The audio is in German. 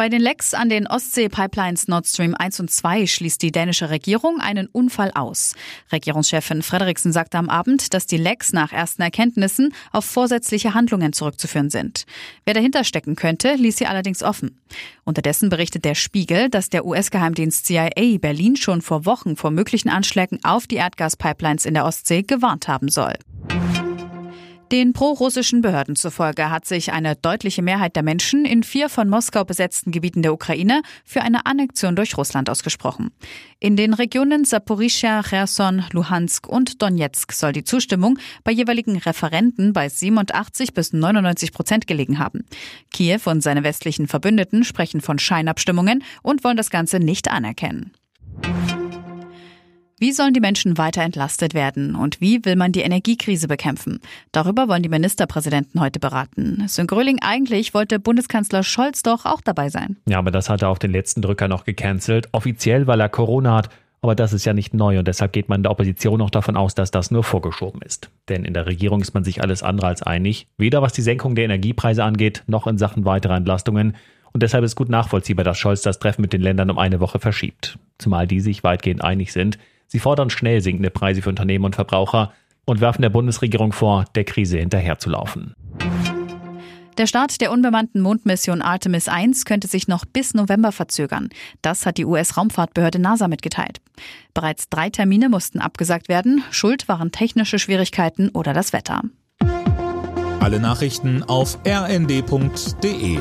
Bei den Lecks an den Ostsee-Pipelines Nord Stream 1 und 2 schließt die dänische Regierung einen Unfall aus. Regierungschefin Frederiksen sagte am Abend, dass die Lecks nach ersten Erkenntnissen auf vorsätzliche Handlungen zurückzuführen sind. Wer dahinter stecken könnte, ließ sie allerdings offen. Unterdessen berichtet der Spiegel, dass der US-Geheimdienst CIA Berlin schon vor Wochen vor möglichen Anschlägen auf die Erdgaspipelines in der Ostsee gewarnt haben soll. Den prorussischen Behörden zufolge hat sich eine deutliche Mehrheit der Menschen in vier von Moskau besetzten Gebieten der Ukraine für eine Annexion durch Russland ausgesprochen. In den Regionen Saporischia, Cherson, Luhansk und Donetsk soll die Zustimmung bei jeweiligen Referenten bei 87 bis 99 Prozent gelegen haben. Kiew und seine westlichen Verbündeten sprechen von Scheinabstimmungen und wollen das Ganze nicht anerkennen. Wie sollen die Menschen weiter entlastet werden und wie will man die Energiekrise bekämpfen? Darüber wollen die Ministerpräsidenten heute beraten. Sön Gröling, eigentlich wollte Bundeskanzler Scholz doch auch dabei sein. Ja, aber das hat er auf den letzten Drücker noch gecancelt. Offiziell, weil er Corona hat. Aber das ist ja nicht neu und deshalb geht man in der Opposition noch davon aus, dass das nur vorgeschoben ist. Denn in der Regierung ist man sich alles andere als einig, weder was die Senkung der Energiepreise angeht, noch in Sachen weiterer Entlastungen. Und deshalb ist gut nachvollziehbar, dass Scholz das Treffen mit den Ländern um eine Woche verschiebt. Zumal die sich weitgehend einig sind. Sie fordern schnell sinkende Preise für Unternehmen und Verbraucher und werfen der Bundesregierung vor, der Krise hinterherzulaufen. Der Start der unbemannten Mondmission Artemis 1 könnte sich noch bis November verzögern. Das hat die US-Raumfahrtbehörde NASA mitgeteilt. Bereits drei Termine mussten abgesagt werden. Schuld waren technische Schwierigkeiten oder das Wetter. Alle Nachrichten auf rnd.de